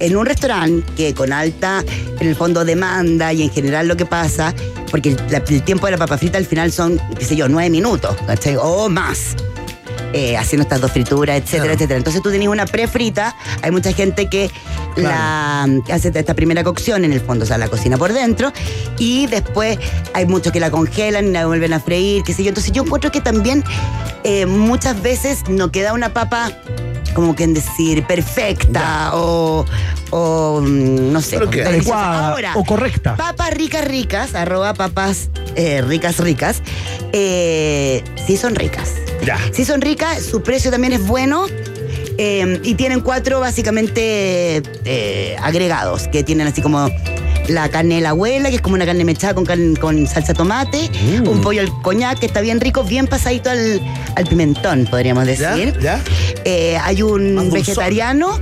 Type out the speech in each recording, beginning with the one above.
en un restaurante que con alta, en el fondo, demanda y en general lo que pasa, porque el, la- el tiempo de la papa frita al final son, qué sé yo, nueve minutos, ¿cachai? O más. eh, haciendo estas dos frituras, etcétera, Claro. etcétera. Entonces tú tenés una prefrita, hay mucha gente que la hace esta primera cocción en el fondo, o sea, la cocina por dentro, y después hay muchos que la congelan y la vuelven a freír, qué sé yo. Entonces yo encuentro que también eh, muchas veces no queda una papa como que en decir perfecta o, o, mm, no sé. Adecuada Ahora, o correcta. Papas ricas, ricas, arroba papas eh, ricas, ricas, eh, sí son ricas. Ya. Sí son ricas, su precio también es bueno. eh, y tienen cuatro básicamente agregados, que tienen así como la carne de la abuela, que es como una carne mechada con, carne- con salsa tomate, Mm. un pollo al coñac, que está bien rico, bien pasadito al, al pimentón, podríamos decir. ¿Ya? Eh, hay un vegetariano.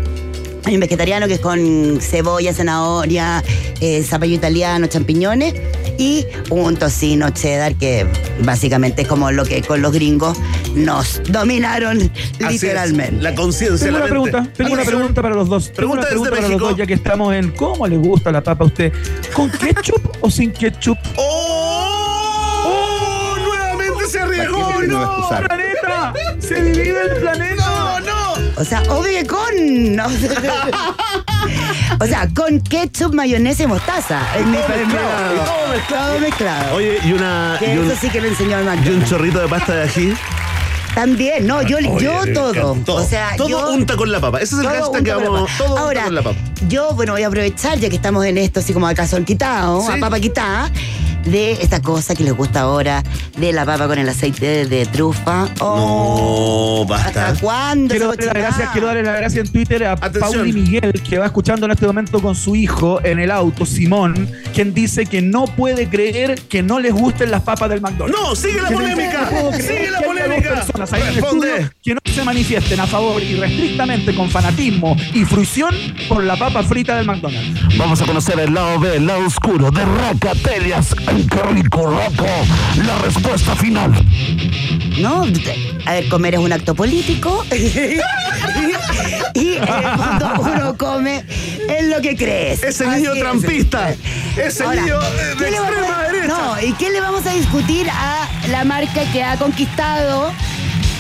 Hay un vegetariano que es con cebolla, zanahoria, eh, zapallo italiano, champiñones y un tocino cheddar que básicamente es como lo que con los gringos nos dominaron Así es. literalmente. La conciencia. Tengo la una mente. pregunta, tengo una pregunta para los dos. Tengo una Pregunta para los dos, ya que estamos en ¿cómo le gusta la papa a usted? ¿Con ketchup o sin ketchup? ¡Oh! ¡Oh! ¡Nuevamente se arriesgó! ¿Para qué me va a ¡No! ¡Planeta! ¡Se divide el planeta! ¡No, no! O sea, obvio con. ¿no? o sea, con ketchup, mayonesa y mostaza. Es mi Todo mezclado, todo mezclado. Todo mezclado. Oye, y una. Que Y un, eso sí que lo enseñó el y un McDonald's. chorrito de pasta de ají. También, no, yo, Oye, yo me todo. encantó. O sea, todo yo, unta con la papa. Ese es el todo hashtag que vamos. Todo Ahora, unta con la papa. yo, bueno, voy a aprovechar, ya que estamos en esto, así como a calzón quitado, Sí. a papa quitada, de esta cosa que les gusta ahora, de la papa con el aceite de, de trufa. Oh, No, basta. ¿Hasta cuándo? Quiero darle las gracias, quiero darle las gracias en Twitter a Atención. Pauli Miguel, que va escuchando en este momento con su hijo en el auto, Simón, quien dice que no puede creer que no les gusten las papas del McDonald's. No, sigue la polémica. no Sigue la polémica. personas ahí en el Responde. estudio que no se manifiesten a favor y restrictamente con fanatismo y fruición por la papa frita del McDonald's. Vamos a conocer el lado B, el lado oscuro de Racatelias. ¡Ay, qué rico, Raca! La respuesta final. No, a ver, comer es un acto político. y en el fondo uno come en lo que crees. Ese Así niño es. trampista. Ese Ahora, niño eh, de ¿qué le vamos extrema a- derecha. No, ¿y qué le vamos a discutir a la marca que ha conquistado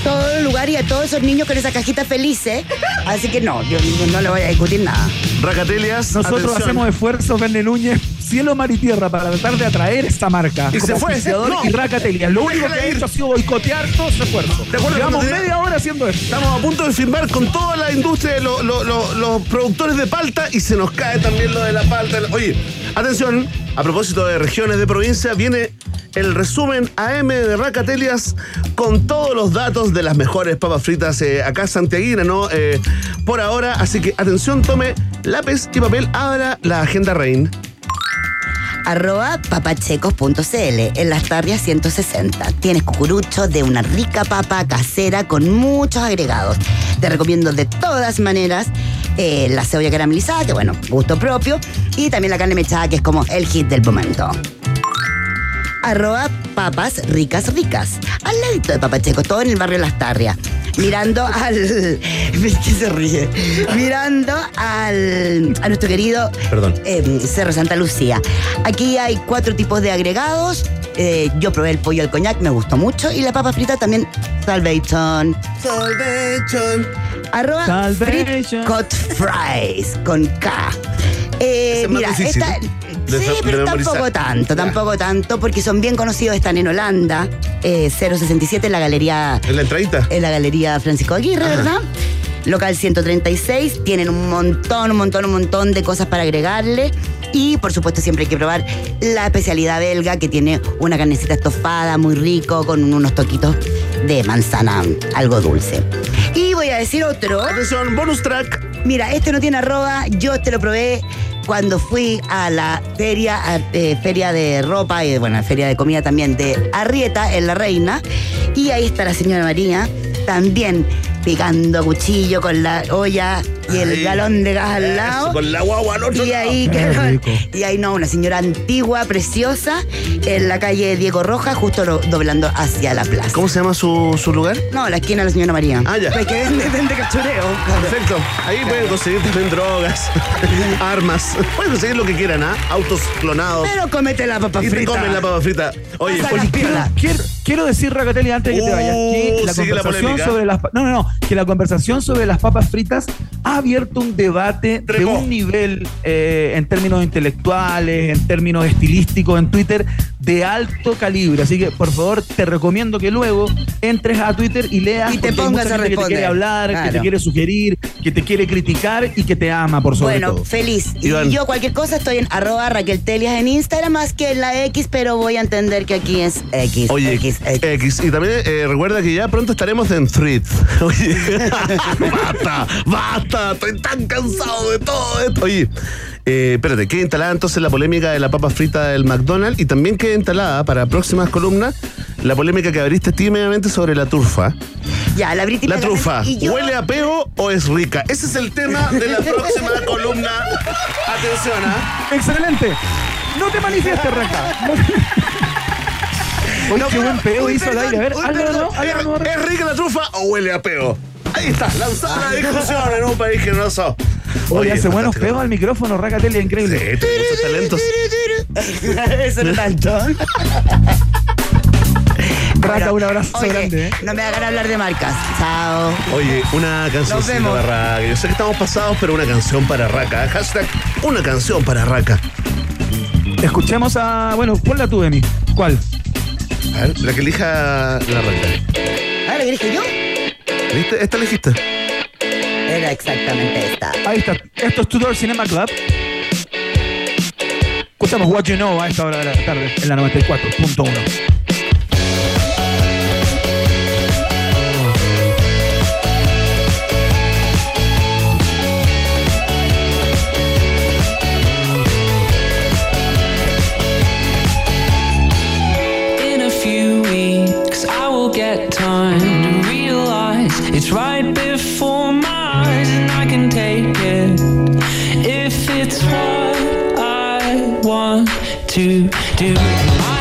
todo el lugar y a todos esos niños con esa cajita felices? Así que no, yo no le voy a discutir nada. Racatelias. Nosotros atención. hacemos esfuerzos, Verne Núñez, cielo, mar y tierra, para tratar de atraer esta marca. Y como se fue. No. y Racatelias. Lo único que ha ir. hecho ha sido boicotear todo ese esfuerzo. Llevamos media hora haciendo esto. Estamos a punto de firmar con toda la industria de lo- lo- lo- los productores de palta y se nos cae también lo de la palta. Oye, atención, a propósito de regiones de provincia, viene el resumen AM de Racatelias con todos los datos de las mejores papas fritas eh, acá santiaguina, ¿no? Eh, por ahora, así que atención, tome lápiz y papel, abra la agenda Rein. Arroba papachecos.cl en las tarrias 160. Tienes cucurucho de una rica papa casera con muchos agregados. Te recomiendo de todas maneras eh, la cebolla caramelizada, que bueno, gusto propio, y también la carne mechada, que es como el hit del momento. Arroba papas ricas ricas. Al ladito de Papachecos, todo en el barrio Las Tarrias. Mirando al. ¿Qué se ríe? Mirando al. a nuestro querido Perdón. eh, Cerro Santa Lucía. Aquí hay cuatro tipos de agregados. Eh, yo probé el pollo al coñac, me gustó mucho. Y la papa frita también, Salvation. Salvation. Arroba Salvation. Cut Fries con K. Eh, mira, esta. De- sí, pero tampoco tanto, tampoco tanto, porque son bien conocidos, están en Holanda, eh, 067 en la galería En la entradita. en la Galería Francisco Aguirre, ¿verdad? Local 136, tienen un montón, un montón, un montón de cosas para agregarle. Y por supuesto siempre hay que probar la especialidad belga que tiene una carnecita estofada muy rico con unos toquitos de manzana algo dulce. Y voy a decir otro. Atención, bonus track. Mira, este no tiene arroba, yo este lo probé cuando fui a la feria, eh, feria de ropa y bueno, feria de comida también de Arrieta en La Reina. Y ahí está la señora María, también picando cuchillo con la olla y el galón de gas al Eso, lado. con la guagua al otro Y lado. ahí, Qué que- y ahí no, una señora antigua, preciosa, en la calle Diego Roja, justo lo- doblando hacia la plaza. ¿Cómo se llama su, su lugar? No, la esquina de la señora María. Ah, ya. Pues que vende, vende cachureo. Perfecto. Ahí pueden conseguir también drogas, armas. Pueden conseguir lo que quieran, ¿ah? Autos clonados. Pero comete la papa Y te frita. comen la papa frita. Oye, oye, la Quiero, quiero- quiero decir, Racatelli, antes de que te Uh, vayas, que la la conversación sobre las no, no, no, que la conversación sobre las papas fritas ha abierto un debate de un nivel eh, en términos intelectuales, en términos estilísticos en Twitter de alto calibre. Así que, por favor, te recomiendo que luego entres a Twitter y leas Y te pongas a gente que te responder. quiere hablar, que te quiere sugerir, que te quiere criticar y que te ama, por sobre Bueno, todo. feliz. Iván. Y yo cualquier cosa estoy en arroba Raquel Telias en Instagram más que en la X, pero voy a entender que aquí es X. Oye, X, X. X. Y también eh, recuerda que ya pronto estaremos en Thread. Oye, basta, basta, estoy tan cansado de todo esto. Oye, eh, espérate, queda instalada entonces la polémica de la papa frita del McDonald's y también queda instalada para próximas columnas la polémica que abriste tímidamente sobre la trufa. Ya, la Briti La trufa, y yo- ¿huele a peo o es rica? Ese es el tema de la próxima columna. Atención, ¿ah? Excelente. No te manifiestes, Raca. No te- Oye, qué buen peo hizo al aire. A ver, uy, hazlo, perdón. ¿no? Hazlo, ¿no? ¿Es, ¿Es rica la trufa o huele a peo? Ahí está, lanzada la discusión en un país generoso. Oye, hace buenos peos al micrófono, Racatelli, Sí, increíble. muchos talentos. Eso no tanto. Raca, un abrazo oye, grande. ¿eh? No me hagan hablar de marcas. Chao. Oye, una canción para Raka. Yo sé que estamos pasados, pero una canción para Raka. Hashtag una canción para Raka. Escuchemos a. Bueno, ponla tú, Emi. ¿Cuál? A ver, la que elija la Raka. ¿Ah, le dije yo? ¿Viste? Esta elegiste. Era exactamente esta. Ahí está. Esto es Tudor Cinema Club. Escuchamos What You Know a esta hora de la tarde en la 94.1. right before my eyes, and I can take it if it's what I want to do.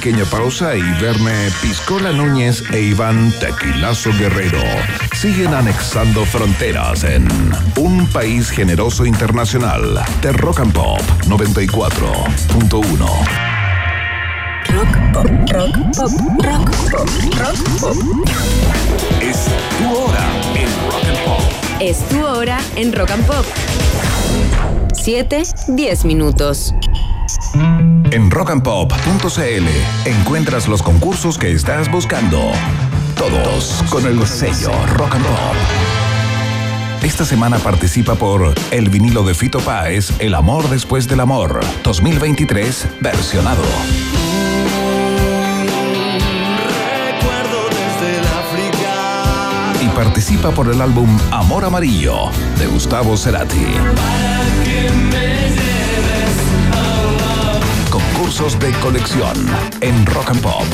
Pequeña pausa y Verne Piscola Núñez e Iván Tequilazo Guerrero siguen anexando fronteras en Un País Generoso Internacional de Rock and Pop 94.1. Rock pop, rock pop, rock pop, rock pop. Es tu hora en Rock and Pop. Es tu hora en Rock and Pop. 7, 10 minutos. En rockandpop.cl encuentras los concursos que estás buscando. Todos con el sello Rock and Pop. Esta semana participa por el vinilo de Fito Páez, El amor después del amor, 2023, versionado. Recuerdo desde el África Y participa por el álbum Amor Amarillo, de Gustavo Cerati. De colección en rockandpop.cl.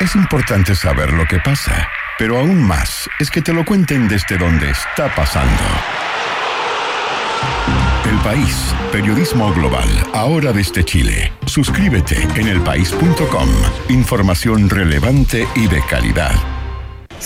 Es importante saber lo que pasa, pero aún más es que te lo cuenten desde donde está pasando. El País, periodismo global, ahora desde Chile. Suscríbete en elpaís.com. Información relevante y de calidad.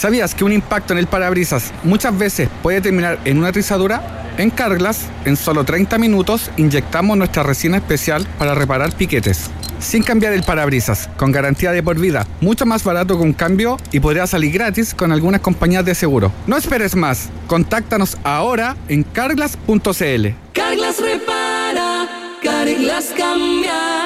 ¿Sabías que un impacto en el parabrisas muchas veces puede terminar en una rizadura? En Carglass, en solo 30 minutos, inyectamos nuestra resina especial para reparar piquetes. Sin cambiar el parabrisas, con garantía de por vida, mucho más barato que un cambio y podría salir gratis con algunas compañías de seguro. No esperes más, contáctanos ahora en carglass.cl. Carglass repara, Carglass cambia.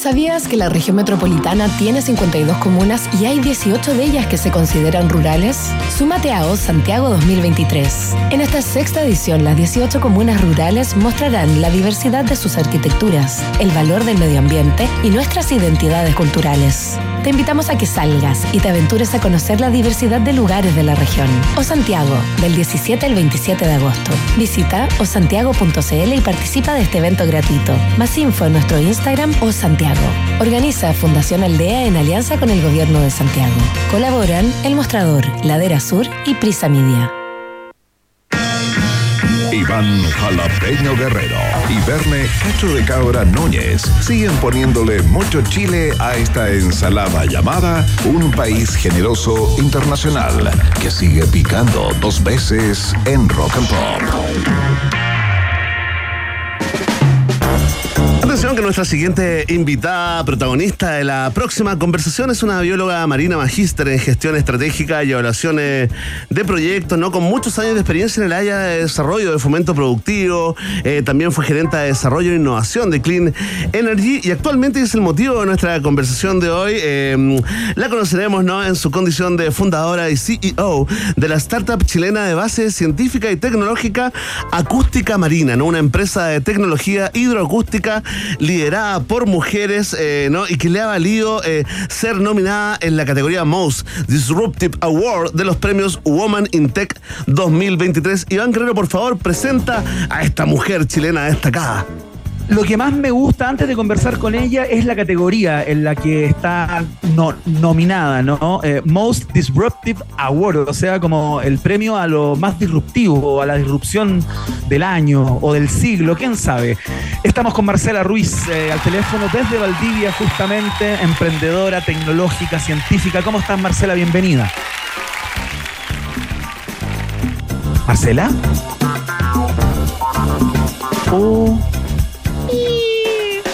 ¿Sabías que la región metropolitana tiene 52 comunas y hay 18 de ellas que se consideran rurales? Súmate a OS Santiago 2023. En esta sexta edición, las 18 comunas rurales mostrarán la diversidad de sus arquitecturas, el valor del medio ambiente y nuestras identidades culturales. Te invitamos a que salgas y te aventures a conocer la diversidad de lugares de la región. O Santiago, del 17 al 27 de agosto. Visita osantiago.cl y participa de este evento gratuito. Más info en nuestro Instagram o Santiago. Organiza Fundación Aldea en alianza con el Gobierno de Santiago. Colaboran El Mostrador, Ladera Sur y Prisa Media. Iván Jalapeño Guerrero y Verne Cacho de Cabra Núñez siguen poniéndole mucho chile a esta ensalada llamada Un País Generoso Internacional que sigue picando dos veces en Rock and Pop. Nuestra siguiente invitada protagonista de la próxima conversación es una bióloga marina magíster en gestión estratégica y evaluaciones de proyectos, ¿no? Con muchos años de experiencia en el área de desarrollo de fomento productivo, eh, también fue gerente de desarrollo e innovación de Clean Energy y actualmente es el motivo de nuestra conversación de hoy. Eh, la conoceremos, ¿no? En su condición de fundadora y CEO de la startup chilena de base científica y tecnológica Acústica Marina, ¿no? Una empresa de tecnología hidroacústica liderada por mujeres, eh. Y que le ha valido eh, ser nominada en la categoría Most Disruptive Award de los premios Woman in Tech 2023. Iván Guerrero, por favor, presenta a esta mujer chilena destacada. Lo que más me gusta antes de conversar con ella es la categoría en la que está no- nominada, ¿no? Eh, Most Disruptive Award, o sea, como el premio a lo más disruptivo, o a la disrupción del año o del siglo, quién sabe. Estamos con Marcela Ruiz eh, al teléfono desde Valdivia, justamente, emprendedora, tecnológica, científica. ¿Cómo estás, Marcela? Bienvenida. ¿Marcela? Oh.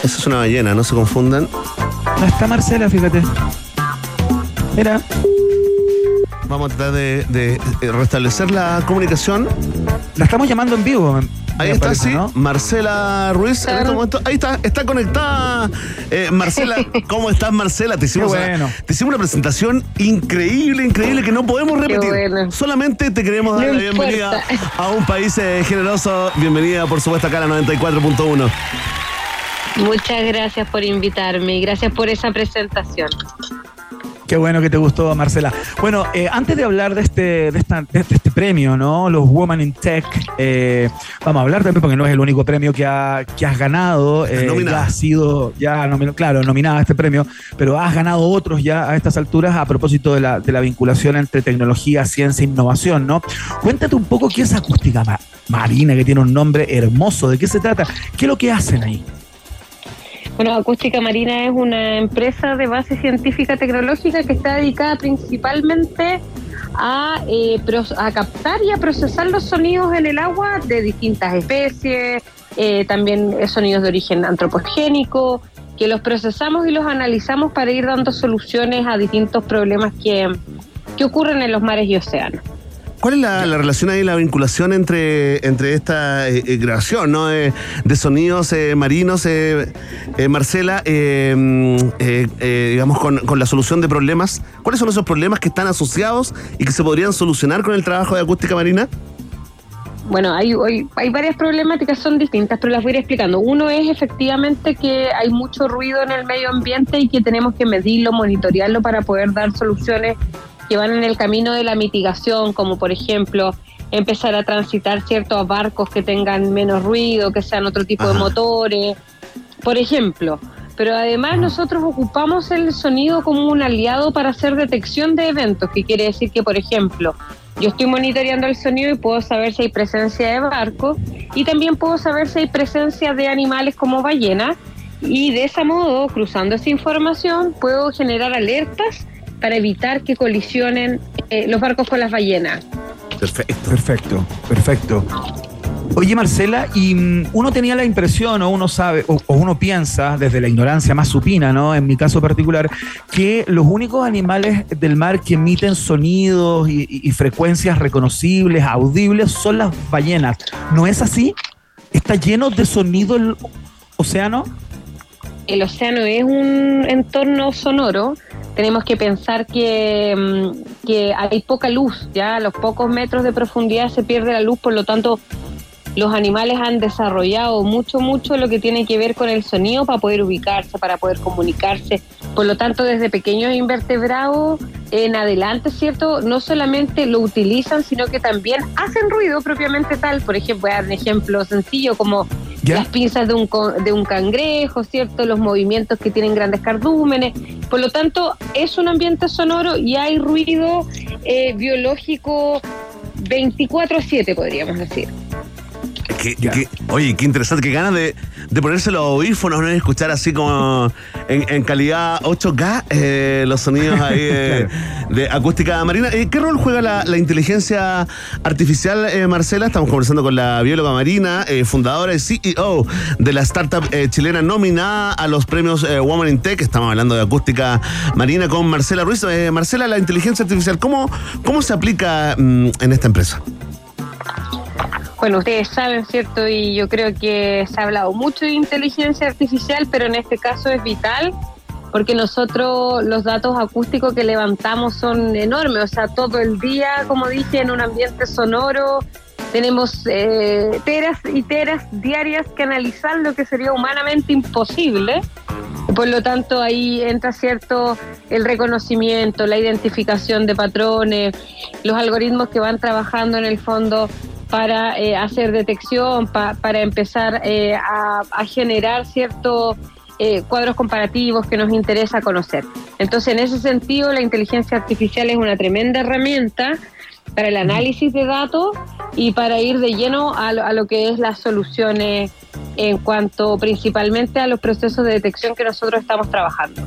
Esa es una ballena, no se confundan. No está Marcela, fíjate. Mira. Vamos a tratar de, de, eh, restablecer la comunicación. La estamos llamando en vivo. Ahí está, parece, sí. ¿no? Marcela Ruiz, en este momento. Ahí está, está conectada. Eh, Marcela, ¿cómo estás, Marcela? Te hicimos, una- te hicimos una presentación increíble, increíble, que no podemos repetir. bueno. Solamente te queremos dar No la bienvenida importa. a un país eh, generoso. Bienvenida, por supuesto, acá a la 94.1. Muchas gracias por invitarme y gracias por esa presentación. Qué bueno que te gustó, Marcela. Bueno, eh, antes de hablar de este, de, esta- de este premio, ¿no? Los Women in Tech. Eh, vamos a hablar también porque no es el único premio que, ha- que has ganado. eh, ya has sido, ya nomi- claro, nominada a este premio, pero has ganado otros ya a estas alturas a propósito de la, de la vinculación entre tecnología, ciencia e innovación, ¿no? Cuéntate un poco qué es Acústica Ma- Marina, que tiene un nombre hermoso. ¿De qué se trata? ¿Qué es lo que hacen ahí? Bueno, Acústica Marina es una empresa de base científica tecnológica que está dedicada principalmente a, eh, captar y a procesar los sonidos en el agua de distintas especies, eh, también sonidos de origen antropogénico, que los procesamos y los analizamos para ir dando soluciones a distintos problemas que, que ocurren en los mares y océanos. ¿Cuál es la, la relación ahí, la vinculación entre, entre esta eh, eh, grabación ¿no? de, de sonidos eh, marinos, eh, eh, Marcela, eh, mm, eh, eh, digamos, con, con la solución de problemas? ¿Cuáles son esos problemas que están asociados y que se podrían solucionar con el trabajo de acústica marina? Bueno, hay, hay, hay varias problemáticas, son distintas, pero las voy a ir explicando. Uno es efectivamente que hay mucho ruido en el medio ambiente y que tenemos que medirlo, monitorearlo para poder dar soluciones que van en el camino de la mitigación, como por ejemplo empezar a transitar ciertos barcos que tengan menos ruido, que sean otro tipo de motores, por ejemplo. Pero además nosotros ocupamos el sonido como un aliado para hacer detección de eventos, que quiere decir que, por ejemplo, yo estoy monitoreando el sonido y puedo saber si hay presencia de barcos y también puedo saber si hay presencia de animales como ballenas y de ese modo, cruzando esa información, puedo generar alertas para evitar que colisionen eh, los barcos con las ballenas. Perfecto. Perfecto, perfecto. Oye, Marcela, y mm, uno tenía la impresión, o uno sabe, o, uno piensa, desde la ignorancia más supina, ¿no? En mi caso particular, que los únicos animales del mar que emiten sonidos y, y- y frecuencias reconocibles, audibles, son las ballenas. ¿No es así? ¿Está lleno de sonido el océano? El océano es un entorno sonoro, tenemos que pensar que, mm, que hay poca luz, ya a los pocos metros de profundidad se pierde la luz, por lo tanto los animales han desarrollado mucho, mucho lo que tiene que ver con el sonido para poder ubicarse, para poder comunicarse. Por lo tanto, desde pequeños invertebrados en adelante, ¿cierto? No solamente lo utilizan, sino que también hacen ruido propiamente tal. Por ejemplo, voy a dar un ejemplo sencillo como las pinzas de un, de un cangrejo, ¿cierto? Los movimientos que tienen grandes cardúmenes. Por lo tanto, es un ambiente sonoro y hay ruido eh, biológico 24-7, podríamos decir. Que- que- oye, qué interesante, qué ganas de, de ponerse los audífonos ¿no? y escuchar así como en, en calidad 8K eh, los sonidos ahí de, de acústica marina. Eh, ¿Qué rol juega la, la inteligencia artificial, eh, Marcela? Estamos conversando con la bióloga marina, fundadora y CEO de la startup chilena nominada a los premios Woman in Tech. Estamos hablando de acústica marina con Marcela Ruiz. Marcela, la inteligencia artificial, ¿cómo, cómo se aplica mm, en esta empresa? Bueno, ustedes saben, ¿cierto? Y yo creo que se ha hablado mucho de inteligencia artificial, pero en este caso es vital porque nosotros los datos acústicos que levantamos son enormes, o sea, todo el día, como dije, en un ambiente sonoro, tenemos eh, teras y teras diarias que analizar, lo que sería humanamente imposible. Por lo tanto, ahí entra cierto el reconocimiento, la identificación de patrones, los algoritmos que van trabajando en el fondo para eh, hacer detección, pa- para empezar eh, a, a generar ciertos eh, cuadros comparativos que nos interesa conocer. Entonces, en ese sentido, la inteligencia artificial es una tremenda herramienta para el análisis de datos y para ir de lleno a lo, a lo que es las soluciones en cuanto principalmente a los procesos de detección que nosotros estamos trabajando.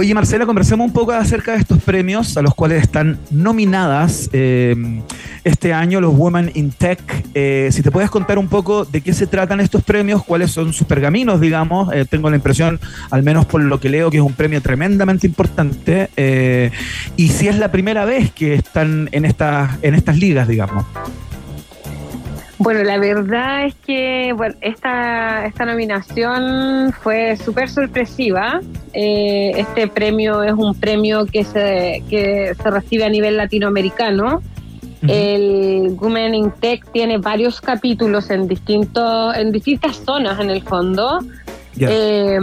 Oye, Marcela, conversemos un poco acerca de estos premios a los cuales están nominadas eh, este año los Women in Tech. Eh, si te puedes contar un poco de qué se tratan estos premios, cuáles son sus pergaminos, digamos. Eh, tengo la impresión, al menos por lo que leo, que es un premio tremendamente importante. eh, y si es la primera vez que están en estas, en estas ligas, digamos. Bueno, la verdad es que bueno, esta, esta nominación fue súper sorpresiva. Eh, este premio es un premio que se, que se recibe a nivel latinoamericano. El Women in Tech tiene varios capítulos en, distintos, en distintas zonas en el fondo. Eh,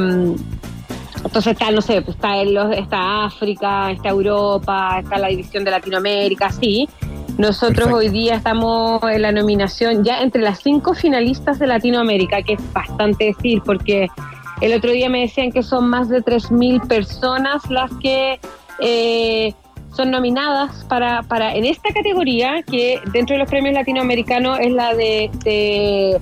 entonces está, no sé, pues está, en los- está África, está Europa, está la división de Latinoamérica, sí. Nosotros Perfecto. hoy día estamos en la nominación ya entre las cinco finalistas de Latinoamérica, que es bastante decir, porque el otro día me decían que son más de 3.000 personas las que eh, son nominadas para, para en esta categoría, que dentro de los premios latinoamericanos es la de, de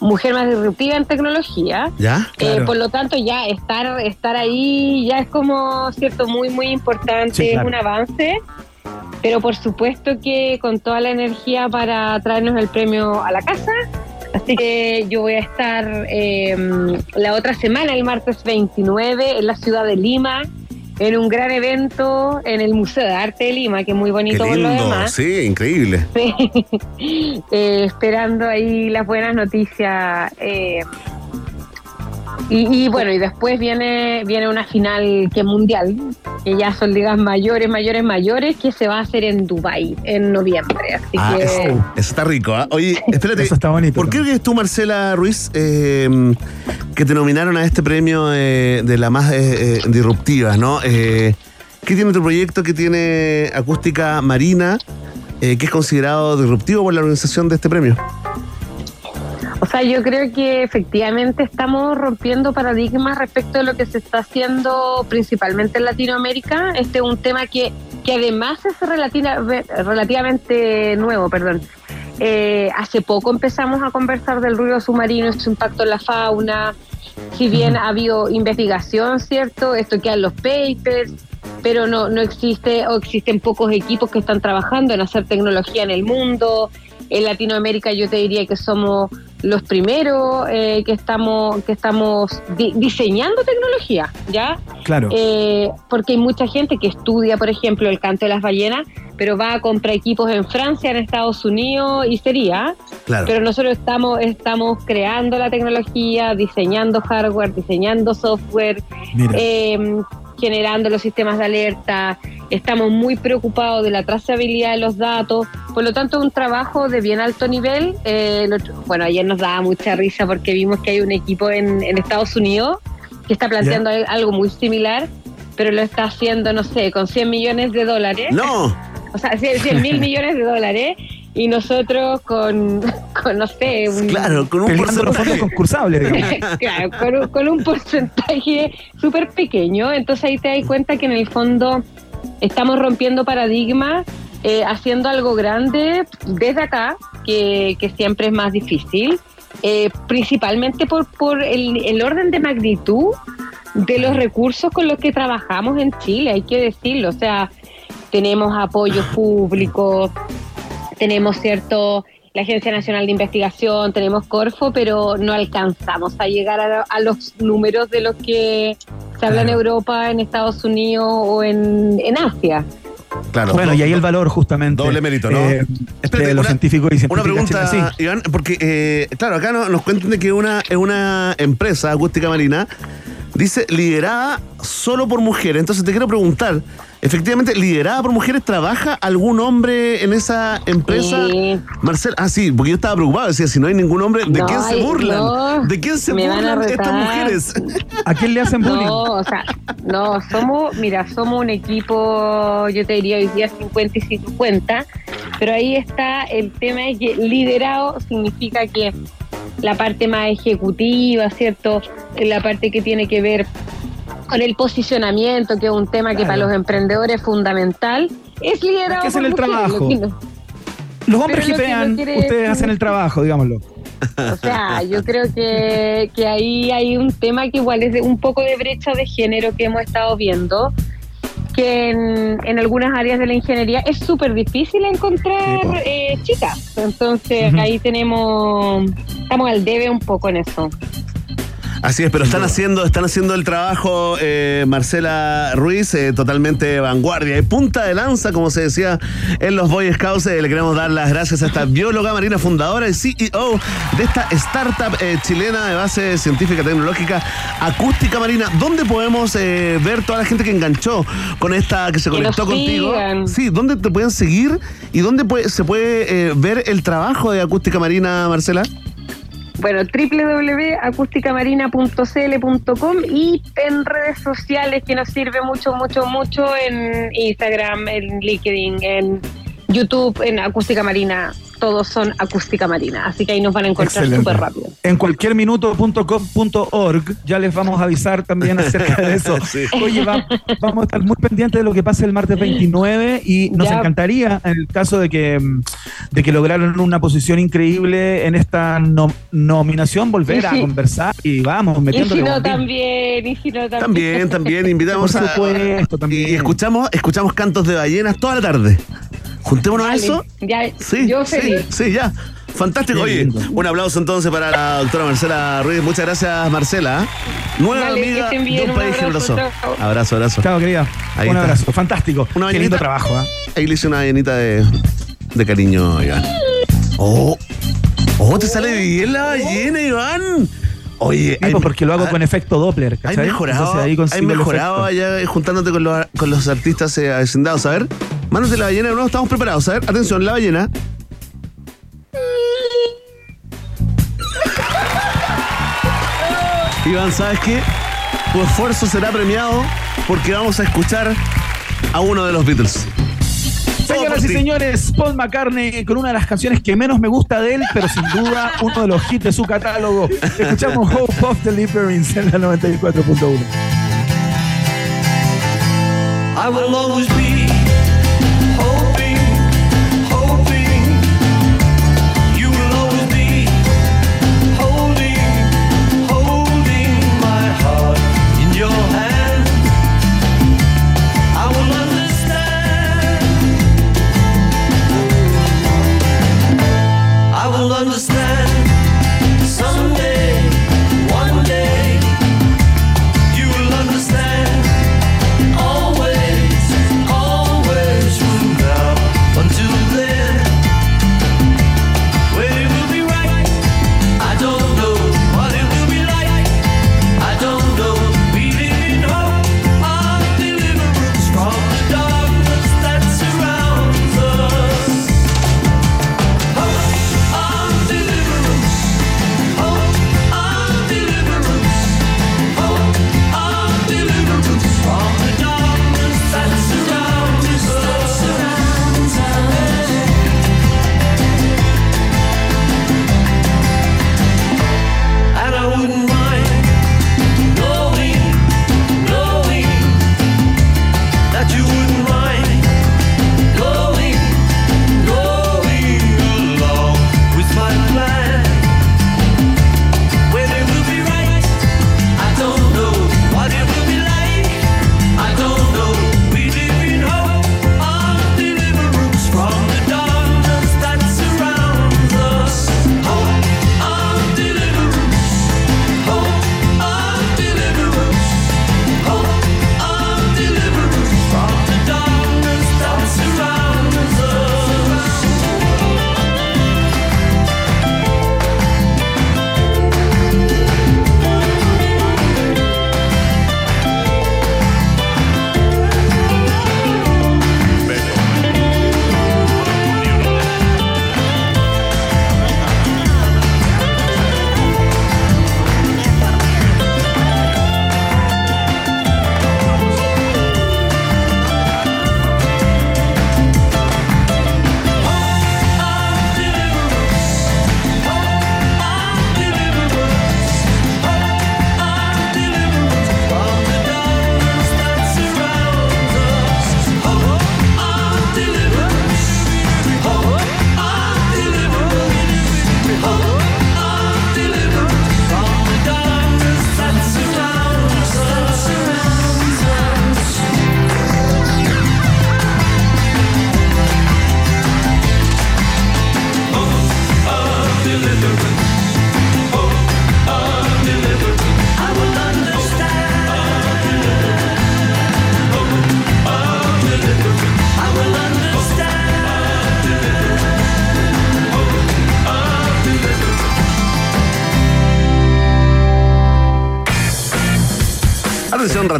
Mujer más disruptiva en tecnología. ¿Ya? Eh, por lo tanto, ya estar, estar ahí ya es como, cierto, muy, muy importante, Sí, claro. es un avance. Pero por supuesto que con toda la energía para traernos el premio a la casa. Así que yo voy a estar eh, la otra semana, el martes 29, en la ciudad de Lima, en un gran evento en el Museo de Arte de Lima, que es muy Qué bonito por lo demás. Sí, increíble. Sí. Eh, esperando ahí las buenas noticias. eh, y, y bueno, y después viene, viene una final que es mundial, que ya son ligas mayores, mayores, mayores, que se va a hacer en Dubai en noviembre. Así Ah, que eso, eso está rico. ¿ah? Oye, espérate. Eso está bonito. ¿Por qué crees tú, Marcela Ruiz, eh, que te nominaron a este premio eh, de la más eh, eh, disruptiva, ¿no? Eh, ¿Qué tiene tu proyecto que tiene acústica marina, eh, que es considerado disruptivo por la organización de este premio? Sea, yo creo que efectivamente estamos rompiendo paradigmas respecto de lo que se está haciendo principalmente en Latinoamérica. Este es un tema que, que además es relativa- relativamente nuevo, perdón. Eh, hace poco empezamos a conversar del ruido submarino, su impacto en la fauna. Si bien ha habido investigación, ¿cierto? Esto queda en los papers, pero no, no existe o existen pocos equipos que están trabajando en hacer tecnología en el mundo. En Latinoamérica yo te diría que somos los primeros eh, que estamos que estamos di- diseñando tecnología, ¿ya? Claro. Eh, porque hay mucha gente que estudia, por ejemplo, el canto de las ballenas, pero va a comprar equipos en Francia, en Estados Unidos y sería. Claro. Pero nosotros estamos, estamos creando la tecnología, diseñando hardware, diseñando software, Mira. eh, generando los sistemas de alerta. Estamos muy preocupados de la trazabilidad de los datos. Por lo tanto, un trabajo de bien alto nivel. Eh, otro- bueno, ayer nos daba mucha risa porque vimos que hay un equipo en, en Estados Unidos que está planteando al- algo muy similar, pero lo está haciendo, no sé, con 100 millones de dólares. ¡No! O sea, 100, 100 mil millones de dólares. Y nosotros con, con no sé, un, Claro, con un porcentaje. concursables, digamos. claro, con un, con un porcentaje súper pequeño. Entonces ahí te das cuenta que en el fondo estamos rompiendo paradigmas, eh, haciendo algo grande desde acá, que, que siempre es más difícil, eh, principalmente por, por el, el orden de magnitud de los recursos con los que trabajamos en Chile, hay que decirlo. O sea, tenemos apoyo público, tenemos cierto la Agencia Nacional de Investigación, tenemos Corfo, pero no alcanzamos a llegar a, a los números de los que se habla en. Europa, en Estados Unidos o en, en Asia. Claro. Bueno, y ahí el valor justamente. Doble mérito, ¿no? eh, Espérate, de los una- científicos y Una pregunta, sí. Iván, porque, eh, claro, acá no- nos cuentan de que una, es una empresa acústica marina, dice liderada solo por mujeres. Entonces te quiero preguntar, efectivamente, liderada por mujeres, ¿trabaja algún hombre en esa empresa? Sí. Marcel, ah, sí, porque yo estaba preocupado, decía, si no hay ningún hombre, ¿de No quién se burlan? no, ¿De quién se burlan estas mujeres? ¿A quién le hacen bullying? No, o sea, no, somos, mira, somos un equipo, yo te diría hoy día 50 y 50, pero ahí está el tema de que liderado significa que la parte más ejecutiva, ¿cierto? La parte que tiene que ver con el posicionamiento, que es un tema que para los emprendedores es fundamental, es liderado que hacen el mujeres, trabajo. no- Los hombres lo no quiere ustedes hacen el trabajo, digámoslo. O sea, yo creo que, que ahí hay un tema que igual es de un poco de brecha de género que hemos estado viendo, que en, en algunas áreas de la ingeniería es súper difícil encontrar Sí, eh, chicas. Entonces ahí tenemos, estamos al debe un poco en eso. Así es, pero están haciendo, están haciendo el trabajo, eh, Marcela Ruiz, eh, totalmente vanguardia y punta de lanza, como se decía en los Boy Scouts. Eh, le queremos dar las gracias a esta bióloga marina fundadora y CEO de esta startup eh, chilena de base científica tecnológica Acústica Marina. ¿Dónde podemos eh, ver toda la gente que enganchó con esta, que se conectó contigo? sigan. Sí, ¿dónde te pueden seguir y dónde puede- se puede eh, ver el trabajo de Acústica Marina, Marcela? Bueno, www.acusticamarina.cl.com y en redes sociales que nos sirve mucho, mucho, mucho en Instagram, en LinkedIn, en YouTube, en Acústica Marina, todos son Acústica Marina. Así que ahí nos van a encontrar súper rápido. En cualquierminuto.com.org ya les vamos a avisar también acerca de eso. Sí. Oye, va- vamos a estar muy pendientes de lo que pase el martes 29 y nos Ya. encantaría, en el caso de que, de que lograran una posición increíble en esta no- nominación, volver Y a si- conversar y vamos, Y metiéndole si no, bombín. también, y si no, también. También, también invitamos Por a. supuesto, también. Y escuchamos, escuchamos cantos de ballenas toda la tarde. Juntémonos a eso. Ya, Sí, yo sí, feliz. sí, ya. Fantástico. Oye, un aplauso entonces para la doctora Marcela Ruiz. Muchas gracias, Marcela. Nueva Dale, amiga de un un país abrazo, generoso. chao. Abrazo, abrazo. Chao, querida. Ahí un está. abrazo. Fantástico. Una Qué lindo trabajo. ¿ah? Ahí le hice una ballenita de, de cariño, Iván. Oh, oh, te sale bien la ballena, Iván. Oye, Sí, pues, porque lo hago ah, con efecto Doppler. ¿Has ¿cachai? mejorado, Entonces ahí hay consigo el mejorado allá juntándote con los, con los artistas eh? A ver, mándate la ballena de nuevo, estamos preparados. A ver, atención, la ballena. Iván, ¿sabes qué? Tu esfuerzo será premiado porque vamos a escuchar a uno de los Beatles. Señoras y señores, Paul McCartney con una de las canciones que menos me gusta de él, pero sin duda uno de los hits de su catálogo. Escuchamos Hope of Deliverance en la 94.1. I will always be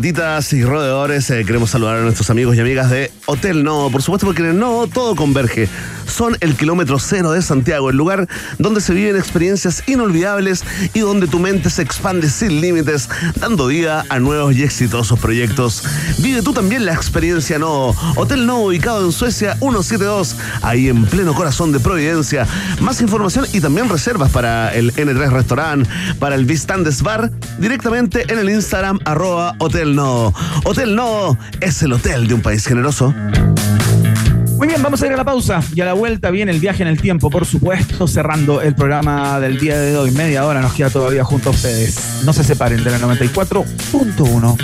Y roedores. eh, queremos saludar a nuestros amigos y amigas de Hotel No. Por supuesto, porque en el No todo converge. Son el kilómetro cero de Santiago, el lugar donde se viven experiencias inolvidables y donde tu mente se expande sin límites, dando vida a nuevos y exitosos proyectos. Vive tú también la experiencia Nodo. Hotel Nodo ubicado en Suecia 172, ahí en pleno corazón de Providencia. Más información y también reservas para el N3 Restaurant, para el Vistandes Bar, directamente en el Instagram arroba Hotel Nodo. Hotel Nodo es el hotel de un país generoso. Muy bien, vamos a ir a la pausa y a la vuelta viene el viaje en el tiempo, por supuesto, cerrando el programa del día de hoy. Media hora nos queda todavía junto a ustedes. No se separen de la 94.1.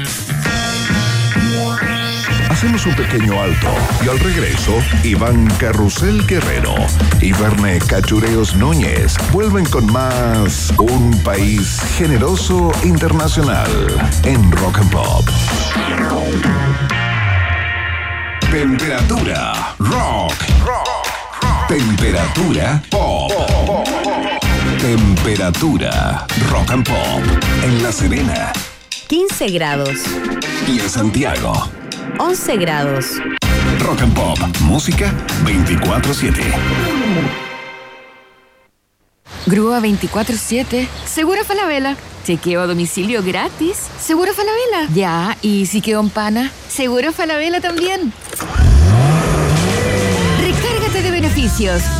Hacemos un pequeño alto y al regreso, Iván Carrusel Guerrero y Verne Cachureos Núñez vuelven con más Un País Generoso Internacional en Rock and Pop. Temperatura rock. Temperatura pop. Temperatura rock and pop en La Serena 15 grados. y en Santiago. 11 grados. Rock and Pop, música 24/7. Grúa 24-7. Seguro Falabella. Chequeo a domicilio gratis. Seguro Falabella. Ya, y si quedó en pana. Seguro Falabella también.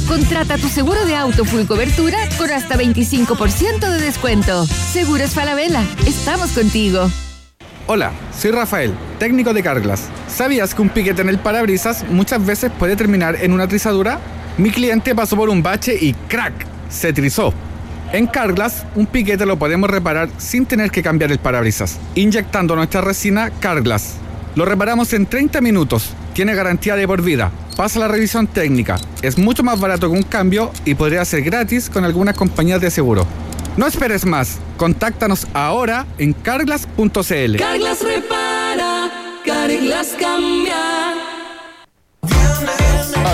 Contrata tu seguro de auto full cobertura con hasta 25% de descuento. Seguros Falabella. Estamos contigo. Hola, soy Rafael, técnico de Carglass. ¿Sabías que un piquete en el parabrisas muchas veces puede terminar en una trizadura? Mi cliente pasó por un bache y ¡crack! se trizó. En Carglass, un piquete lo podemos reparar sin tener que cambiar el parabrisas, inyectando nuestra resina Carglass. Lo reparamos en 30 minutos, tiene garantía de por vida, pasa la revisión técnica, es mucho más barato que un cambio y podría ser gratis con algunas compañías de seguro. No esperes más, contáctanos ahora en carglass.cl. Carglass repara, Carglass cambia.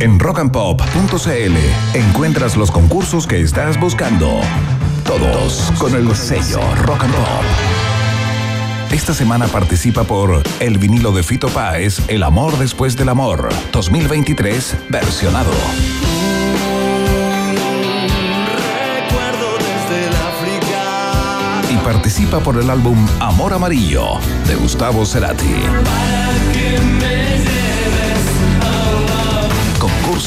En rockandpop.cl encuentras los concursos que estás buscando. Todos con el sello Rock and Pop. Esta semana participa por el vinilo de Fito Páez, El amor después del amor, 2023, versionado. Y participa por el álbum Amor Amarillo, de Gustavo Cerati.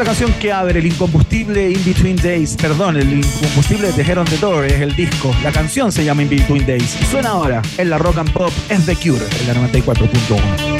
la canción que abre el incombustible In Between Days. Perdón, el incombustible de Head on the Door es el disco. La canción se llama In Between Days. Suena ahora en la Rock and Pop es The Cure en la 94.1.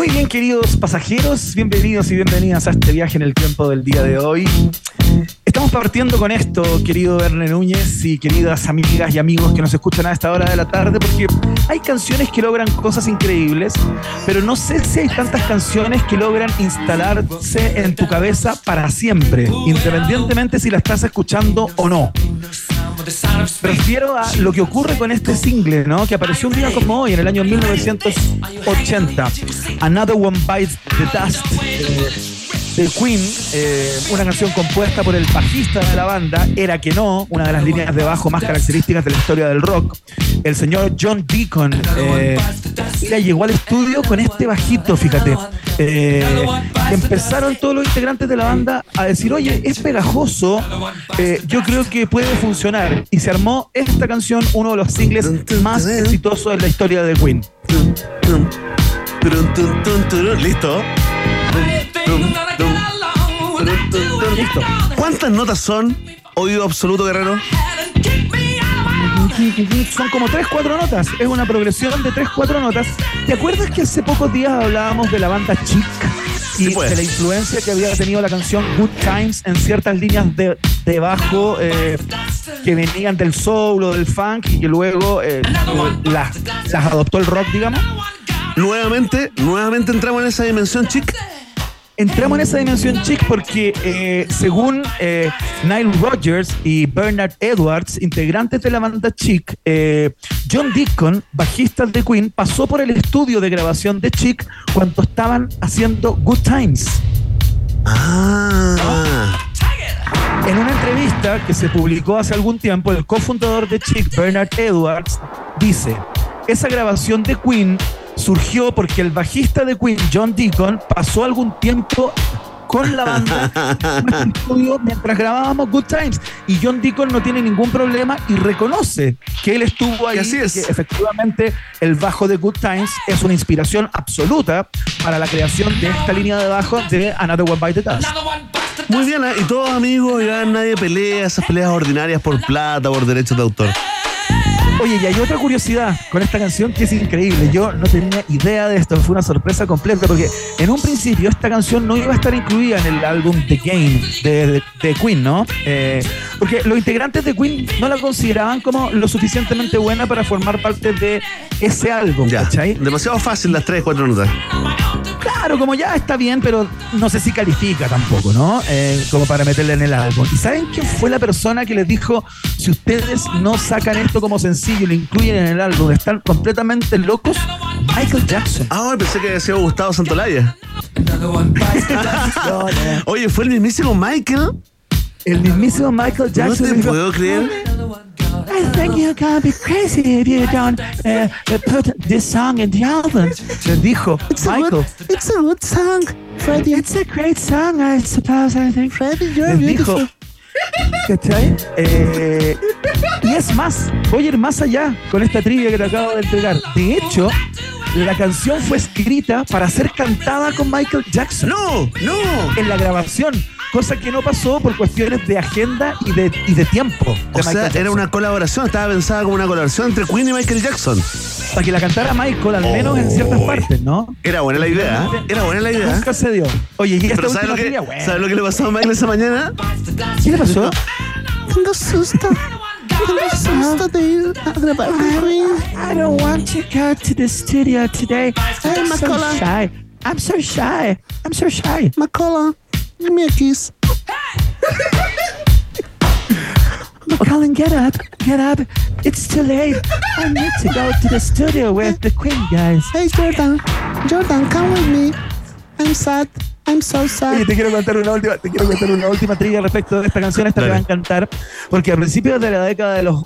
Muy bien, queridos pasajeros, bienvenidos y bienvenidas a este viaje en el tiempo del día de hoy. Estamos partiendo con esto, querido Verne Núñez y queridas amigas y amigos que nos escuchan a esta hora de la tarde, porque hay canciones que logran cosas increíbles, pero no sé si hay tantas canciones que logran instalarse en tu cabeza para siempre, independientemente si la estás escuchando o no. Prefiero a lo que ocurre con este single, ¿no? Que apareció un día como hoy, en el año 1980. Another One Bites the Dust. De Queen, eh, una canción compuesta por el bajista de la banda, Era que no, una de las líneas de bajo más características de la historia del rock, el señor John Deacon. Eh, llegó al estudio con este bajito, fíjate. Eh, empezaron todos los integrantes de la banda a decir, oye, es pegajoso, eh, yo creo que puede funcionar. Y se armó esta canción, uno de los singles más exitosos en la historia de Queen. Listo. Listo. ¿Cuántas notas son? Oído absoluto, guerrero. Son como 3-4 notas. Es una progresión de 3-4 notas. ¿Te acuerdas que hace pocos días hablábamos de la banda Chic? Y Sí, pues. de la influencia que había tenido la canción Good Times en ciertas líneas de, de bajo eh, que venían del soul o del funk y que luego eh, eh, las, las adoptó el rock, digamos. Nuevamente, nuevamente entramos en esa dimensión, chic. Entramos en esa dimensión chic porque eh, según eh, Nile Rodgers y Bernard Edwards, integrantes de la banda Chic, eh, John Deacon, bajista de Queen, pasó por el estudio de grabación de Chic cuando estaban haciendo Good Times. Ah. En una entrevista que se publicó hace algún tiempo, el cofundador de Chic, Bernard Edwards, dice, esa grabación de Queen surgió porque el bajista de Queen, John Deacon, pasó algún tiempo con la banda en el estudio mientras grabábamos Good Times. Y John Deacon no tiene ningún problema y reconoce que él estuvo ahí. así es. y que efectivamente el bajo de Good Times es una inspiración absoluta para la creación de esta línea de bajo de Another One Bite the Dust. Muy bien, ¿eh? y todos amigos, ya nadie pelea esas peleas ordinarias por plata, por derechos de autor. Oye, y hay otra curiosidad con esta canción que es increíble. Yo no tenía idea de esto, fue una sorpresa completa porque en un principio esta canción no iba a estar incluida en el álbum The Game de, de- de Queen, ¿no? Eh, porque los integrantes de Queen no la consideraban como lo suficientemente buena para formar parte de ese álbum, Ya. ¿cachai? Demasiado fácil las tres, cuatro notas. Claro, como ya está bien, pero no sé si califica tampoco, ¿no? Eh, como para meterla en el álbum. ¿Y saben quién fue la persona que les dijo, si ustedes no sacan esto como sencillo y lo incluyen en el álbum, están completamente locos? Michael Jackson. Ah, pensé que había sido Gustavo Santolaya. Oye, fue el mismísimo Michael. El mismísimo Michael Jackson. No te puedo creer. I think you're gonna be crazy if you don't uh, put this song in the album. Dijo Michael. it's a good song, Freddie. It's a great song, I suppose. I think. Freddie, you're Les dijo. ¿Cachai? Eh, y es más, voy a ir más allá con esta trivia que te acabo de entregar. De hecho, la canción fue escrita para ser cantada con Michael Jackson. ¡No! ¡No! En la grabación. Cosa que no pasó por cuestiones de agenda y de, y de tiempo. de O sea, era una colaboración, estaba pensada como una colaboración entre Queen y Michael Jackson. Para que la cantara Michael, al menos en ciertas partes, ¿no? Era buena la idea, ¿eh? Era buena la idea. Nunca se dio. Oye, y esta ¿sabes lo, que, bueno. ¿sabes lo que le pasó a Michael esa mañana? ¿Qué le pasó? Tengo susto. Tengo susto de ir a grabar con Queen. I don't want to go to the studio today. I'm so shy. I'm so shy. I'm so shy. Macola, give me a kiss. Colin, get up. Get up. It's too late. I need to go to the studio with the Queen guys. Hey, Jordan. Jordan, come with me. I'm sad. I'm so sad. Oye, te quiero contar una última, te quiero contar una última trivia respecto de esta canción, esta te Dale. va a encantar, porque a principios de la década de los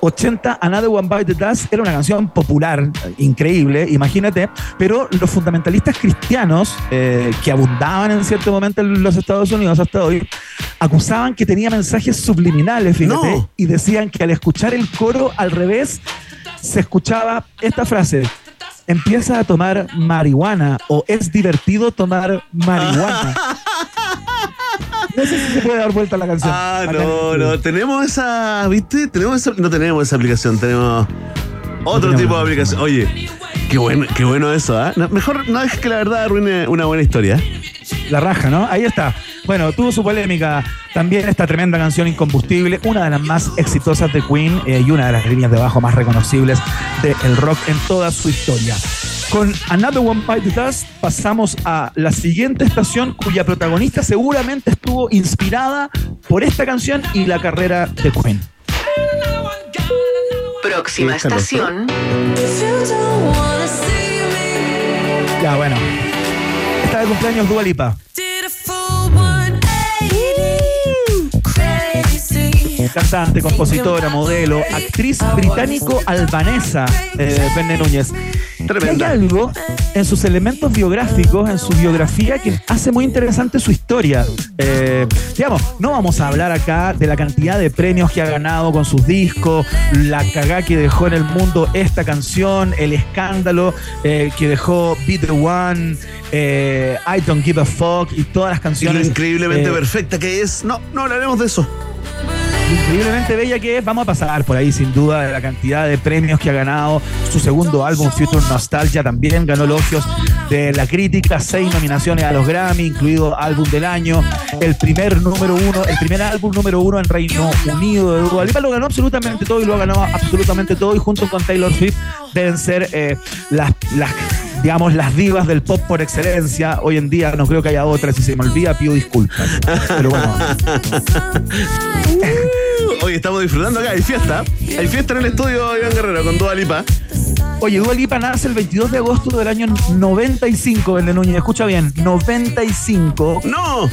80 Another One Bite the Dust era una canción popular, increíble, imagínate, pero los fundamentalistas cristianos eh, que abundaban en cierto momento en los Estados Unidos hasta hoy, acusaban que tenía mensajes subliminales, fíjate, No. y decían que al escuchar el coro al revés, se escuchaba esta frase. Empieza a tomar marihuana o es divertido tomar marihuana. No sé si se puede dar vuelta a la canción. Ah, Acá no, no. Tenemos esa, ¿viste? Tenemos esa- no tenemos esa aplicación, tenemos otro tenemos tipo de aplicación. Oye, qué bueno, qué bueno eso, ¿ah? No, mejor no dejes que la verdad arruine una buena historia. La raja, ¿no? Ahí está. Bueno, tuvo su polémica también esta tremenda canción Incombustible, una de las más exitosas de Queen eh, y una de las líneas de bajo más reconocibles del rock en toda su historia. Con Another One Bite the Dust pasamos a la siguiente estación cuya protagonista seguramente estuvo inspirada por esta canción y la carrera de Queen. Próxima estación. Ya, bueno. Está de cumpleaños Dua Cantante, compositora, modelo, actriz británico-albanesa, eh, Verne Núñez. Hay algo en sus elementos biográficos, en su biografía, que hace muy interesante su historia. Eh, digamos, no vamos a hablar acá de la cantidad de premios que ha ganado con sus discos, la cagá que dejó en el mundo esta canción, el escándalo eh, que dejó Be the One, eh, I Don't Give a Fuck y todas las Y lo canciones. increíblemente perfecta que es. No, no hablaremos de eso. Increíblemente bella que es. Vamos a pasar por ahí, sin duda, de la cantidad de premios que ha ganado. Su segundo álbum, Future Nostalgia, también ganó elogios de la crítica, seis nominaciones a los Grammy, incluido álbum del año, el primer número uno, el primer álbum número uno en Reino Unido de Dua Lipa. Lo ganó absolutamente todo y lo ha ganado absolutamente todo. Y junto con Taylor Swift deben ser eh, las, las digamos, las divas del pop por excelencia. Hoy en día no creo que haya otra. Si se me olvida, pido disculpas. Pero bueno. Hoy estamos disfrutando acá, hay fiesta. Hay fiesta en el estudio de Iván Guerrero con Dua Lipa. Oye, Dua Lipa nace el 22 de agosto del año 95, Vende Núñez. Escucha bien, 95. ¡No!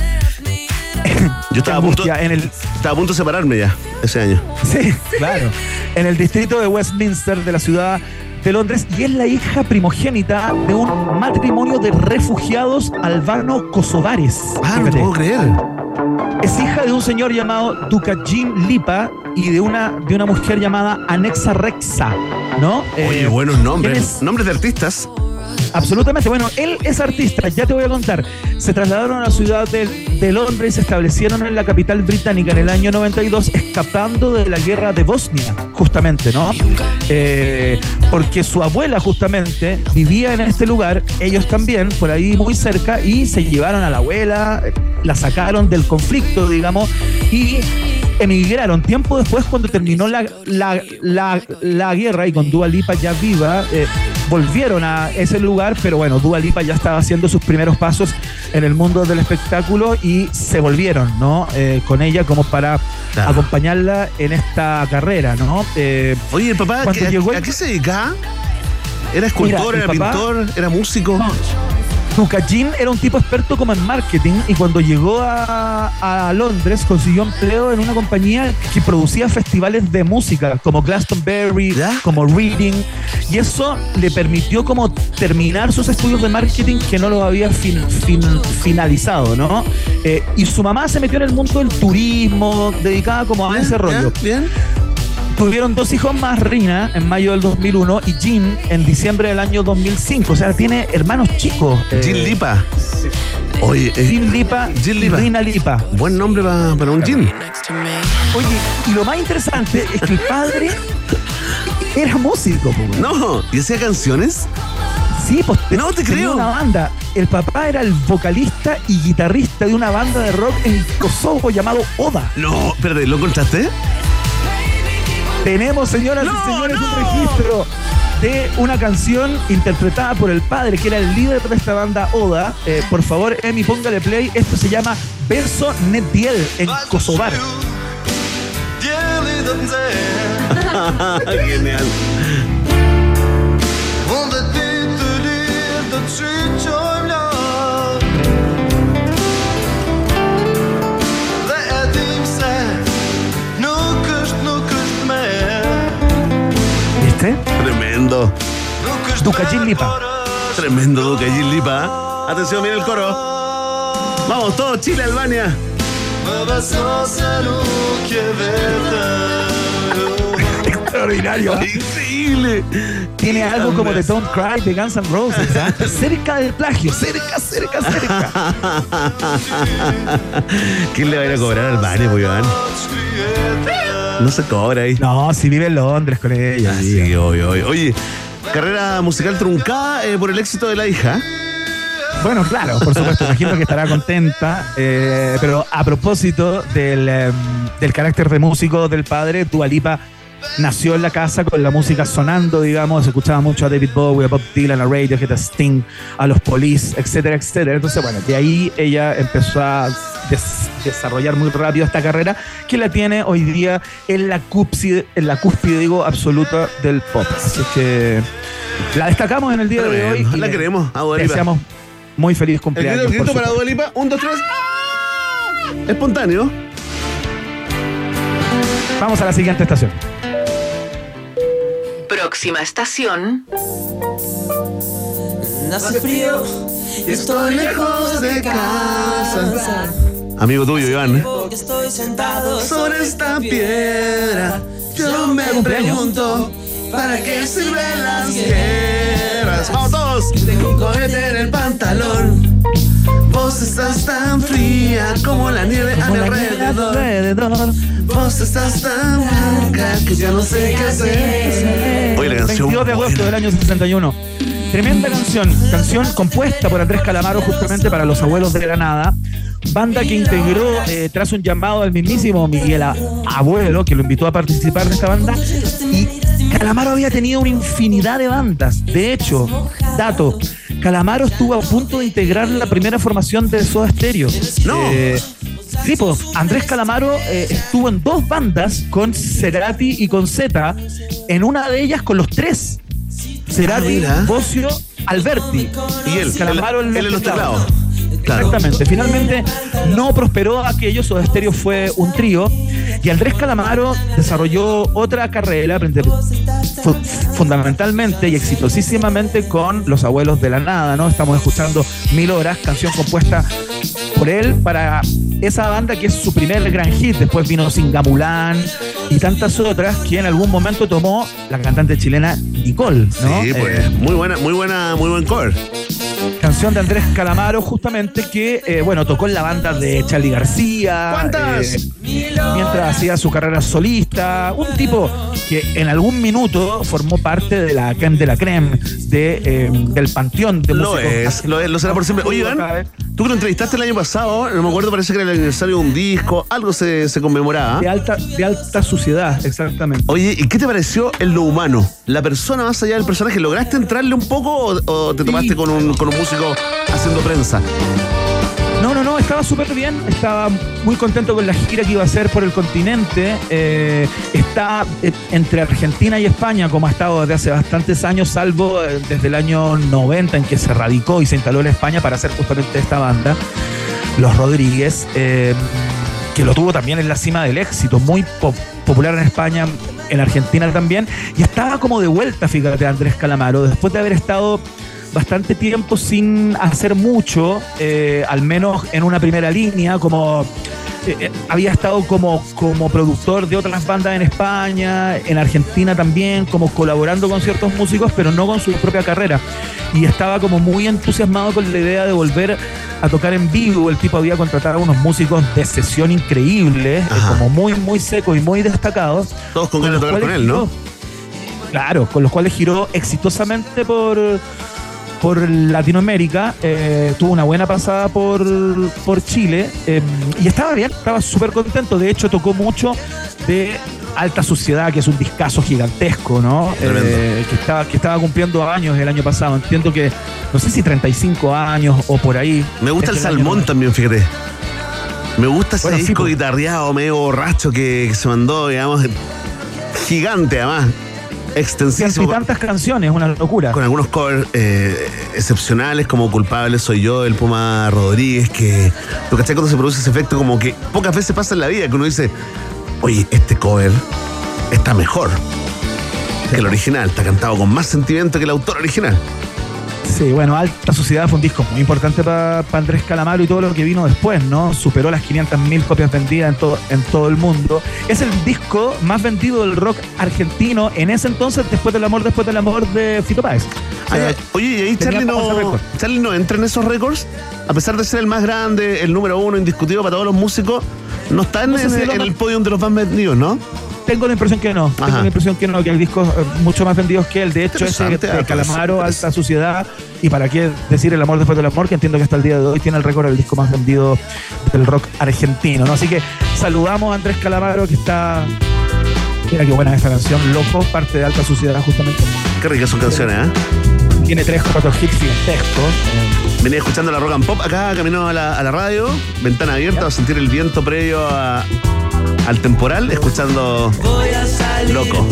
Yo estaba a, punto, en el, estaba a punto de separarme ya ese año. Sí, claro. En el distrito de Westminster de la ciudad de Londres y es la hija primogénita de un matrimonio de refugiados albano-kosovares. Ah, no te puedo creer. Es hija de un señor llamado Dukajin Lipa y de una, de una mujer llamada Anexa Rexa, ¿no? Oye, Eh, buenos nombres. Nombres de artistas. Absolutamente. Bueno, él es artista, ya te voy a contar. Se trasladaron a la ciudad de, Londres y se establecieron en la capital británica en el año 92, escapando de la guerra de Bosnia, justamente, ¿no? Eh, porque su abuela, justamente, vivía en este lugar, ellos también, por ahí muy cerca, y se llevaron a la abuela, la sacaron del conflicto, digamos, y emigraron. Tiempo después, cuando terminó la, la, la, la guerra y con Dua Lipa ya viva, eh, volvieron a ese lugar, pero bueno, Dua Lipa ya estaba haciendo sus primeros pasos en el mundo del espectáculo y se volvieron, ¿no? Eh, con ella como para Claro. acompañarla en esta carrera, ¿no? Eh, Oye, el papá, Cuando ¿qué- llegó el- ¿a qué se dedicaba? ¿Era escultor, Mira, era papá- pintor, era músico? Tukajin era un tipo experto como en marketing y cuando llegó a, a Londres consiguió empleo en una compañía que producía festivales de música como Glastonbury, como Reading y eso le permitió como terminar sus estudios de marketing que no los había fin- fin- finalizado, ¿no? Eh, y su mamá se metió en el mundo del turismo, dedicada como a ese rollo. Bien. Tuvieron dos hijos más, Rina, en mayo del 2001 y Jean en diciembre del año 2005. O sea, tiene hermanos chicos. eh, Jean Lipa. Oye, eh, Jean Lipa, y Lipa. Rina Lipa. Buen nombre pa- para un Jean. Oye, y lo más interesante es que el padre era músico. po, weón. No, ¿y hacía canciones? Sí, pues No te tenía creo. una banda. El papá era el vocalista y guitarrista de una banda de rock en Kosovo llamado Oda. No, espérate, ¿lo encontraste? Tenemos, señoras y señores, un registro de una canción interpretada por el padre, que era el líder de esta banda Oda. Eh, por favor, Emi, póngale play. Esto se llama Verso Nediel en Kosovar. Genial. Tremendo. Duca Lipa. Tremendo Duca Lipa. Atención, viene el coro. Vamos, todos, Chile, Albania. Extraordinario. ¿eh? Increíble. Tiene algo como de Don't Cry de Guns N' Roses. ¿ah? cerca del plagio, cerca, cerca, cerca. ¿Quién le va a ir a cobrar al Albania, pues, Iván? No se cobra ahí. No, si vive en Londres con ella. Ah, sí, obvio, obvio. Oye, carrera musical truncada eh, por el éxito de la hija. Bueno, claro, por supuesto, imagino que estará contenta. eh, pero a propósito del, em, del carácter de músico del padre, Dualipa nació en la casa con la música sonando, digamos, escuchaba mucho a David Bowie, a Bob Dylan, a Radiohead, a Sting, a los Police, etcétera, etcétera. Entonces, bueno, de ahí ella empezó a des- desarrollar muy rápido esta carrera que la tiene hoy día en la cúspide, en la cúspide, digo, absoluta del pop. Así que la destacamos en el día de hoy. Y La queremos, Lipa. deseamos muy feliz El cumpleaños. grito, el grito para. Un, dos, tres. Espontáneo. Vamos a la siguiente estación. Próxima estación. Hace frío y estoy lejos de casa. Amigo tuyo, Iván. ¿eh? Estoy sentado Sobre esta piedra, yo me pregunto, ¿para qué sirven las guerras? ¡Vamos todos! Tengo un cohete en el pantalón. Vos estás tan fría como la nieve a mi alrededor. Vos estás tan blanca que ya no sé qué hacer. Oye, la canción. 22 de agosto del año 61. Tremenda canción, canción compuesta por Andrés Calamaro justamente para los abuelos de Granada, banda que integró eh, tras un llamado al mismísimo Miguel A- Abuelo, que lo invitó a participar de esta banda, y Calamaro había tenido una infinidad de bandas. De hecho, dato, Calamaro estuvo a punto de integrar la primera formación de Soda Stereo. No. Eh, Sí, pues Andrés Calamaro eh, estuvo en dos bandas con Cerati y con Z, en una de ellas con los tres. Cerati. Bocio, Alberti. Y él, Calamaro él- él en los teclados. Claro. Exactamente. Finalmente no prosperó aquello, Soda Stereo fue un trío y Andrés Calamaro desarrolló otra carrera fu- fundamentalmente y exitosísimamente con Los Abuelos de la Nada, ¿no? Estamos escuchando Mil Horas, canción compuesta por él para esa banda que es su primer gran hit. Después vino Singamulán y tantas otras que en algún momento tomó la cantante chilena Nicole, ¿no? Sí, pues. Eh, muy buena, muy buena, muy buen cover. Canción de Andrés Calamaro, justamente, que, eh, bueno, tocó en la banda de Charlie García. ¿Cuántas? eh, mientras hacía su carrera solista. Un tipo que en algún minuto formó parte de la creme de la creme de, eh, del panteón de Lo músicos. es, lo es, lo será por siempre. Oye, Iván, tú que lo entrevistaste el año pasado, no me acuerdo, parece que era el aniversario de un disco, algo se, se conmemoraba. De alta, de alta suciedad, exactamente. Oye, ¿y qué te pareció en lo humano? La persona más allá del personaje, ¿lograste entrarle un poco o, o te tomaste con, un, con un músico haciendo prensa? No, no, no, estaba súper bien, estaba muy contento con la gira que iba a hacer por el continente. eh, está eh, entre Argentina y España, como ha estado desde hace bastantes años, salvo eh, desde el año 90 en que se radicó y se instaló en España para hacer justamente esta banda, Los Rodríguez, que lo tuvo también en la cima del éxito, muy po- popular en España, en Argentina también, y estaba como de vuelta, fíjate, Andrés Calamaro, después de haber estado bastante tiempo sin hacer mucho, eh, al menos en una primera línea, como eh, eh, había estado como, como productor de otras bandas en España, en Argentina también, como colaborando con ciertos músicos, pero no con su propia carrera. Y estaba como muy entusiasmado con la idea de volver a tocar en vivo. El tipo había contratado a unos músicos de sesión increíbles, eh, como muy, muy secos y muy destacados. Todos con ganas de tocar con él, ¿no? giró- Claro, con los cuales giró exitosamente por, por Latinoamérica, eh, tuvo una buena pasada por, por Chile eh, y estaba bien, estaba súper contento. De hecho, tocó mucho de Alta Suciedad, que es un discazo gigantesco, ¿no? Eh, que, estaba, que estaba cumpliendo años el año pasado. Entiendo que, no sé si 35 años o por ahí. Me gusta el Este salmón también, fíjate. Me gusta ese Bueno, sí, disco pues. guitarreado, medio borracho que, que se mandó, digamos, gigante además, Y extensísimo. tantas canciones, una locura. Con algunos covers eh, excepcionales, como Culpable Soy Yo, del Puma Rodríguez, que tú cachai cuando se produce ese efecto, como que pocas veces pasa en la vida, que uno dice, oye, este cover está mejor. que el original. Está cantado con más sentimiento que el autor original. Sí, bueno, Alta Sociedad fue un disco muy importante para Andrés Calamaro y todo lo que vino después, ¿no? Superó las 500.000 copias vendidas en todo, en todo el mundo. Es el disco más vendido del rock argentino en ese entonces, después del amor, después del amor de Fito Páez. O sea, Ay, oye, ¿y ahí Charlie no. Charlie no entra en esos récords? A pesar de ser el más grande, el número uno indiscutido para todos los músicos, no está en, No sé si en- el podium de los más vendidos, ¿no? Tengo la impresión que no. Tengo la impresión que no, que hay discos eh, mucho más vendidos que él. De hecho, ese de ah, Calamaro. Alta Sociedad, y para qué decir El amor después del amor, que entiendo que hasta el día de hoy tiene el récord del disco más vendido del rock argentino. ¿no? Así que saludamos a Andrés Calamaro, que está. Mira qué buena esta canción, Loco, parte de Alta Sociedad, justamente. Qué ricas son canciones, ¿eh? Tiene tres, cuatro hits gigantescos. Venía escuchando la rock and pop acá, camino a la, a la radio, ventana abierta, a sentir el viento previo a- al temporal, escuchando Loco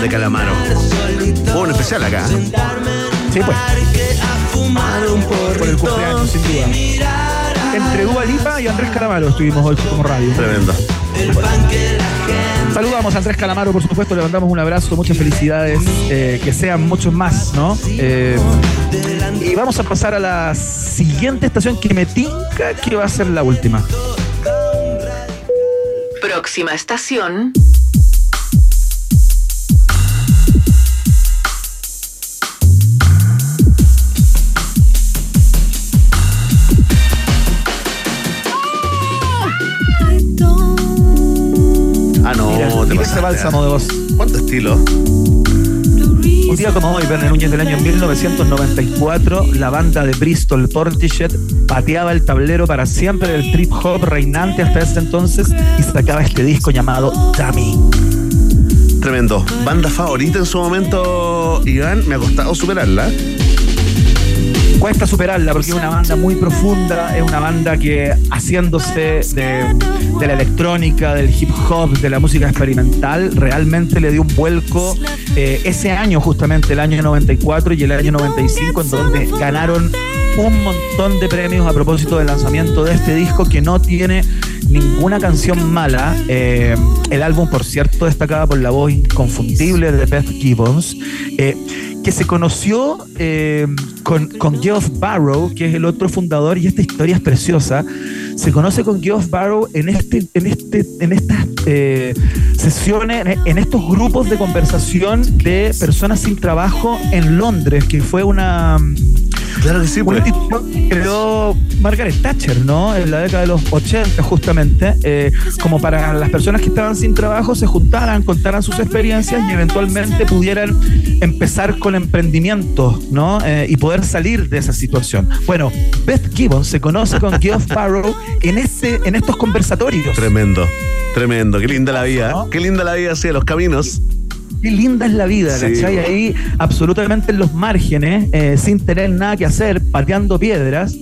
de Calamaro. Hubo un especial acá. ¿eh? Sí, pues. Por el cumpleaños, sin duda. Entre Dua Lipa y Andrés Calamaro estuvimos hoy como radio. Tremendo. Saludamos a Andrés Calamaro, por supuesto, le mandamos un abrazo, muchas felicidades, eh, que sean muchos más, ¿no? Eh, y vamos a pasar a la siguiente estación que me tinca que va a ser la última. Próxima estación. Ah, no, Mira, te mira ese bálsamo de voz. ¿Cuánto estilo? Un día como hoy, Verne Núñez del año 1994, la banda de Bristol Portishead pateaba el tablero para siempre del trip hop reinante hasta ese entonces y sacaba este disco llamado Dummy. Tremendo. Banda favorita en su momento, Iván, me ha costado superarla. Cuesta superarla porque es una banda muy profunda, es una banda que haciéndose de, la electrónica, del hip hop, de la música experimental, realmente le dio un vuelco eh, ese año justamente, el año 94 y el año 95, en donde ganaron un montón de premios a propósito del lanzamiento de este disco que no tiene ninguna canción mala. Eh, el álbum, por cierto, destacaba por la voz inconfundible de Beth Gibbons, eh, que se conoció eh, con, Geoff Barrow, que es el otro fundador, y esta historia es preciosa. Se conoce con Geoff Barrow en, este, en, este, en estas sesiones, en estos grupos de conversación de personas sin trabajo en Londres, que fue una. Claro que sí, pues. que creó Margaret Thatcher, ¿no? En la década de los 80, justamente, eh, como para las personas que estaban sin trabajo se juntaran, contaran sus experiencias y eventualmente pudieran empezar con emprendimientos, ¿no? Eh, y poder salir de esa situación. Bueno, Beth Gibbons se conoce con Geoff Barrow en, ese, en estos conversatorios. Tremendo. Tremendo. Qué linda la vida. Qué linda la vida hacia los caminos. Qué linda es la vida, Sí. ¿cachai? Ahí absolutamente en los márgenes, eh, sin tener nada que hacer, pateando piedras.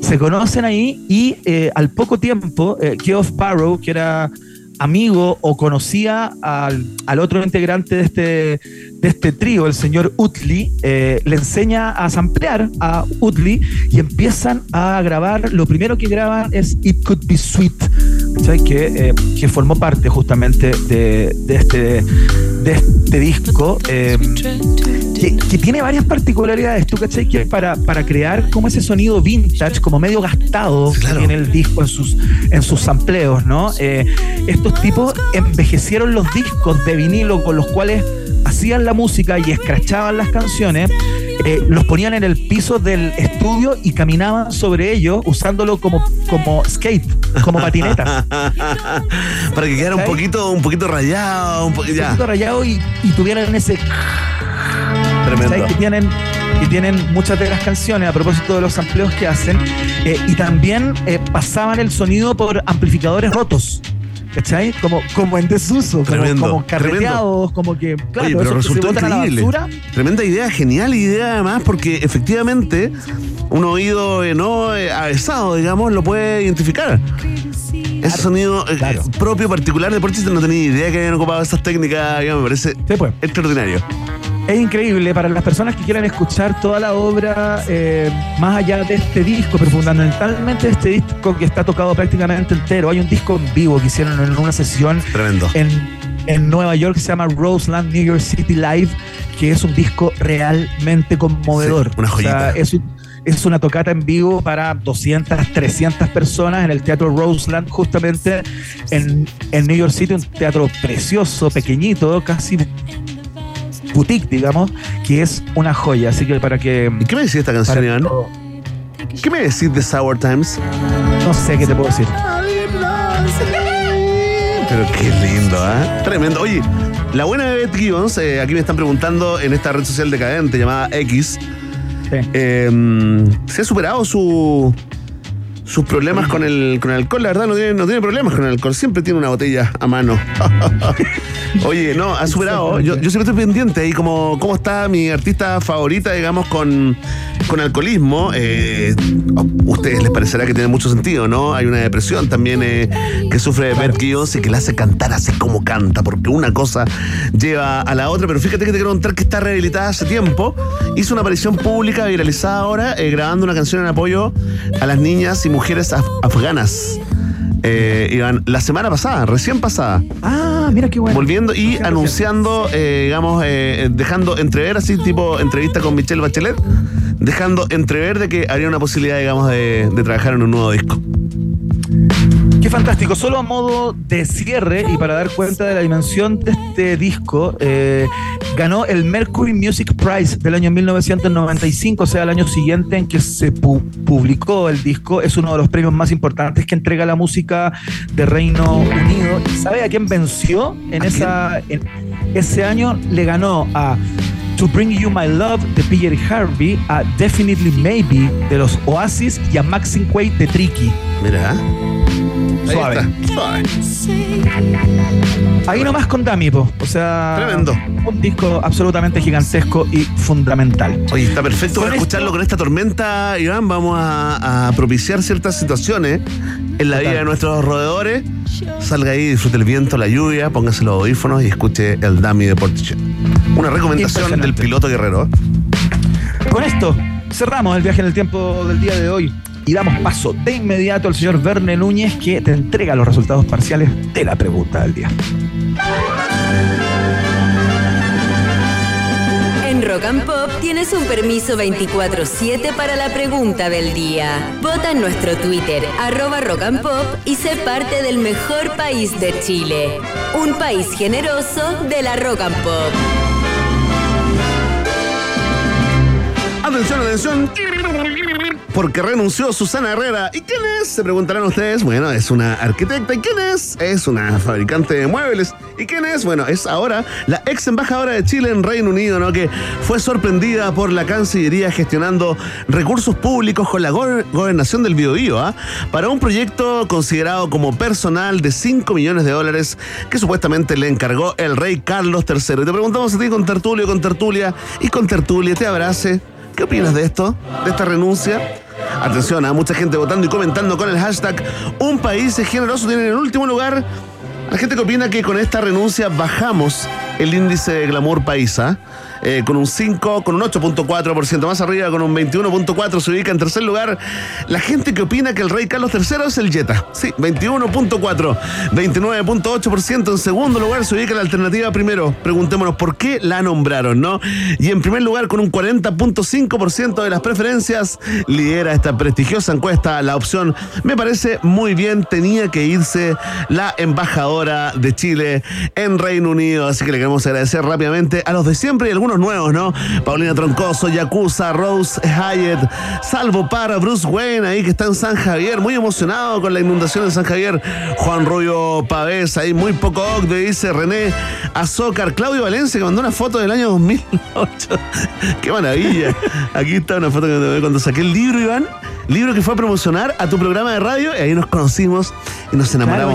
Se conocen ahí y eh, al poco tiempo, eh, Geoff Barrow, que era amigo o conocía al, al otro integrante de este, de este trío, el señor Utley, eh, le enseña a samplear a Utley y empiezan a grabar. Lo primero que graban es It Could Be Sweet, ¿cachai? Que, eh, que formó parte justamente de, de este, de este disco. eh, que, que tiene varias particularidades, ¿tú cachai? Que para, para crear como ese sonido vintage, como medio gastado que tiene el disco en sus, en sus sampleos, ¿no? Eh, estos tipos envejecieron los discos de vinilo con los cuales hacían la música y escrachaban las canciones, eh, los ponían en el piso del estudio y caminaban sobre ellos usándolo como, como skate, como patineta. Para que quedara un poquito, un poquito rayado, un poquito. un Ya. poquito rayado y, y tuvieran ese Tremendo. que tienen que tienen muchas de las canciones a propósito de los amplios que hacen eh, y también eh, pasaban el sonido por amplificadores rotos ¿cachai? como, como en desuso como, Tremendo, como carreteados como que claro Oye, pero resultó botan a la increíble. Tremenda idea, genial idea además, porque efectivamente un oído eh, no eh, avesado, digamos, lo puede identificar. Ese sonido eh, propio, particular de Portishead, no tenía idea que habían ocupado esas técnicas, digamos, me parece pues. extraordinario. Es increíble para las personas que quieran escuchar toda la obra eh, más allá de este disco, pero fundamentalmente este disco que está tocado prácticamente entero. Hay un disco en vivo que hicieron en una sesión Tremendo. en, en Nueva York se llama Roseland New York City Live, que es un disco realmente conmovedor. Sí, una joyita. O sea, es, un- es una tocata en vivo para 200, 300 personas en el Teatro Roseland, justamente en, en New York City, un teatro precioso, pequeñito, casi boutique, digamos, que es una joya. Así que para que... ¿Y qué me decís de esta canción, Iván? ¿Qué me decís de Sour Times? No sé qué te puedo decir. Pero qué lindo, ¿ah? Tremendo. Oye, la buena de Beth Gibbons, eh, aquí me están preguntando en esta red social decadente llamada X, eh, ¿se ha superado su, sus problemas con el, con el alcohol? La verdad, no tiene, no tiene problemas con el alcohol, siempre tiene una botella a mano. Oye, no, ha superado. Yo, yo siempre estoy pendiente ahí como cómo está mi artista favorita, digamos, con, con alcoholismo. Eh, a ustedes les parecerá que tiene mucho sentido, ¿no? Hay una depresión también eh, que sufre Beth Gibbons y que la hace cantar así como canta, porque una cosa lleva a la otra. Pero fíjate que te quiero contar que está rehabilitada hace tiempo. Hizo una aparición pública viralizada ahora, eh, grabando una canción en apoyo a las niñas y mujeres af- afganas. Eh, Iván, la semana pasada, recién pasada. Ah, mira qué bueno. Volviendo y anunciando, eh, digamos, eh, dejando entrever, así tipo entrevista con Michelle Bachelet, dejando entrever de que habría una posibilidad, digamos, de, de trabajar en un nuevo disco. Qué fantástico. Solo a modo de cierre y para dar cuenta de la dimensión de este disco, eh, ganó el Mercury Music Prize del año 1995, o sea, el año siguiente en que se pu- publicó el disco. Es uno de los premios más importantes que entrega la música de Reino Unido. ¿Y sabe a quién venció en, esa, en ese año? Le ganó a To Bring You My Love de PJ Harvey, a Definitely Maybe de los Oasis y a Maxine Quaid de Tricky. Mira. Suave. suave. Ahí nomás con Dami, po. O sea. Tremendo. Un disco absolutamente gigantesco y fundamental. Oye, está perfecto para esto- escucharlo con esta tormenta, Iván. Vamos a, a propiciar ciertas situaciones en la vida de nuestros roedores. Salga ahí, disfrute el viento, la lluvia, póngase los audífonos y escuche el Dummy de Portichet. Una recomendación del piloto guerrero. Con esto cerramos el viaje en el tiempo del día de hoy y damos paso de inmediato al señor Verne Núñez que te entrega los resultados parciales de la pregunta del día. En Rock and Pop tienes un permiso 24-7 para la pregunta del día. Vota en nuestro Twitter, arroba Rock and Pop, y sé parte del mejor país de Chile. Un país generoso de la Rock and Pop. Atención, atención. Porque renunció Susana Herrera. ¿Y quién es? Se preguntarán ustedes. Bueno, es una arquitecta. ¿Y quién es? Es una fabricante de muebles. ¿Y quién es? Bueno, es ahora la ex embajadora de Chile en Reino Unido, ¿no? Que fue sorprendida por la Cancillería gestionando recursos públicos con la go- gobernación del Biobío, ¿ah? Para un proyecto considerado como personal de 5 millones de dólares que supuestamente le encargó el rey Carlos III. Y te preguntamos a ti con tertulio, con tertulia y con tertulia. Te abrace. ¿Qué opinas de esto? ¿De esta renuncia? Atención, a mucha gente votando y comentando con el hashtag Un país generoso. Tiene en el último lugar. La gente que opina que con esta renuncia bajamos el índice de glamour paisa. Con un 5, con un 8.4% más arriba, con un 21.4% se ubica en tercer lugar. La gente que opina que el rey Carlos III es el Jetta. Sí, 21.4%. 29.8% en segundo lugar se ubica la alternativa primero. Preguntémonos por qué la nombraron, ¿no? Y en primer lugar, con un 40.5% de las preferencias, lidera esta prestigiosa encuesta la opción. Me parece muy bien, tenía que irse la embajadora de Chile en Reino Unido. Así que le queremos agradecer rápidamente a los de siempre y algunos nuevos, ¿no? Paulina Troncoso, Yakuza, Rose Hyatt, Salvo para Bruce Wayne, ahí que está en San Javier, muy emocionado con la inundación de San Javier. Juan Rubio Pavés, ahí muy poco ocde, dice René Azócar. Claudio Valencia, que mandó una foto del año 2008. ¡Qué maravilla! Aquí está una foto que cuando saqué el libro, Iván. Libro que fue a promocionar a tu programa de radio y ahí nos conocimos y nos enamoramos.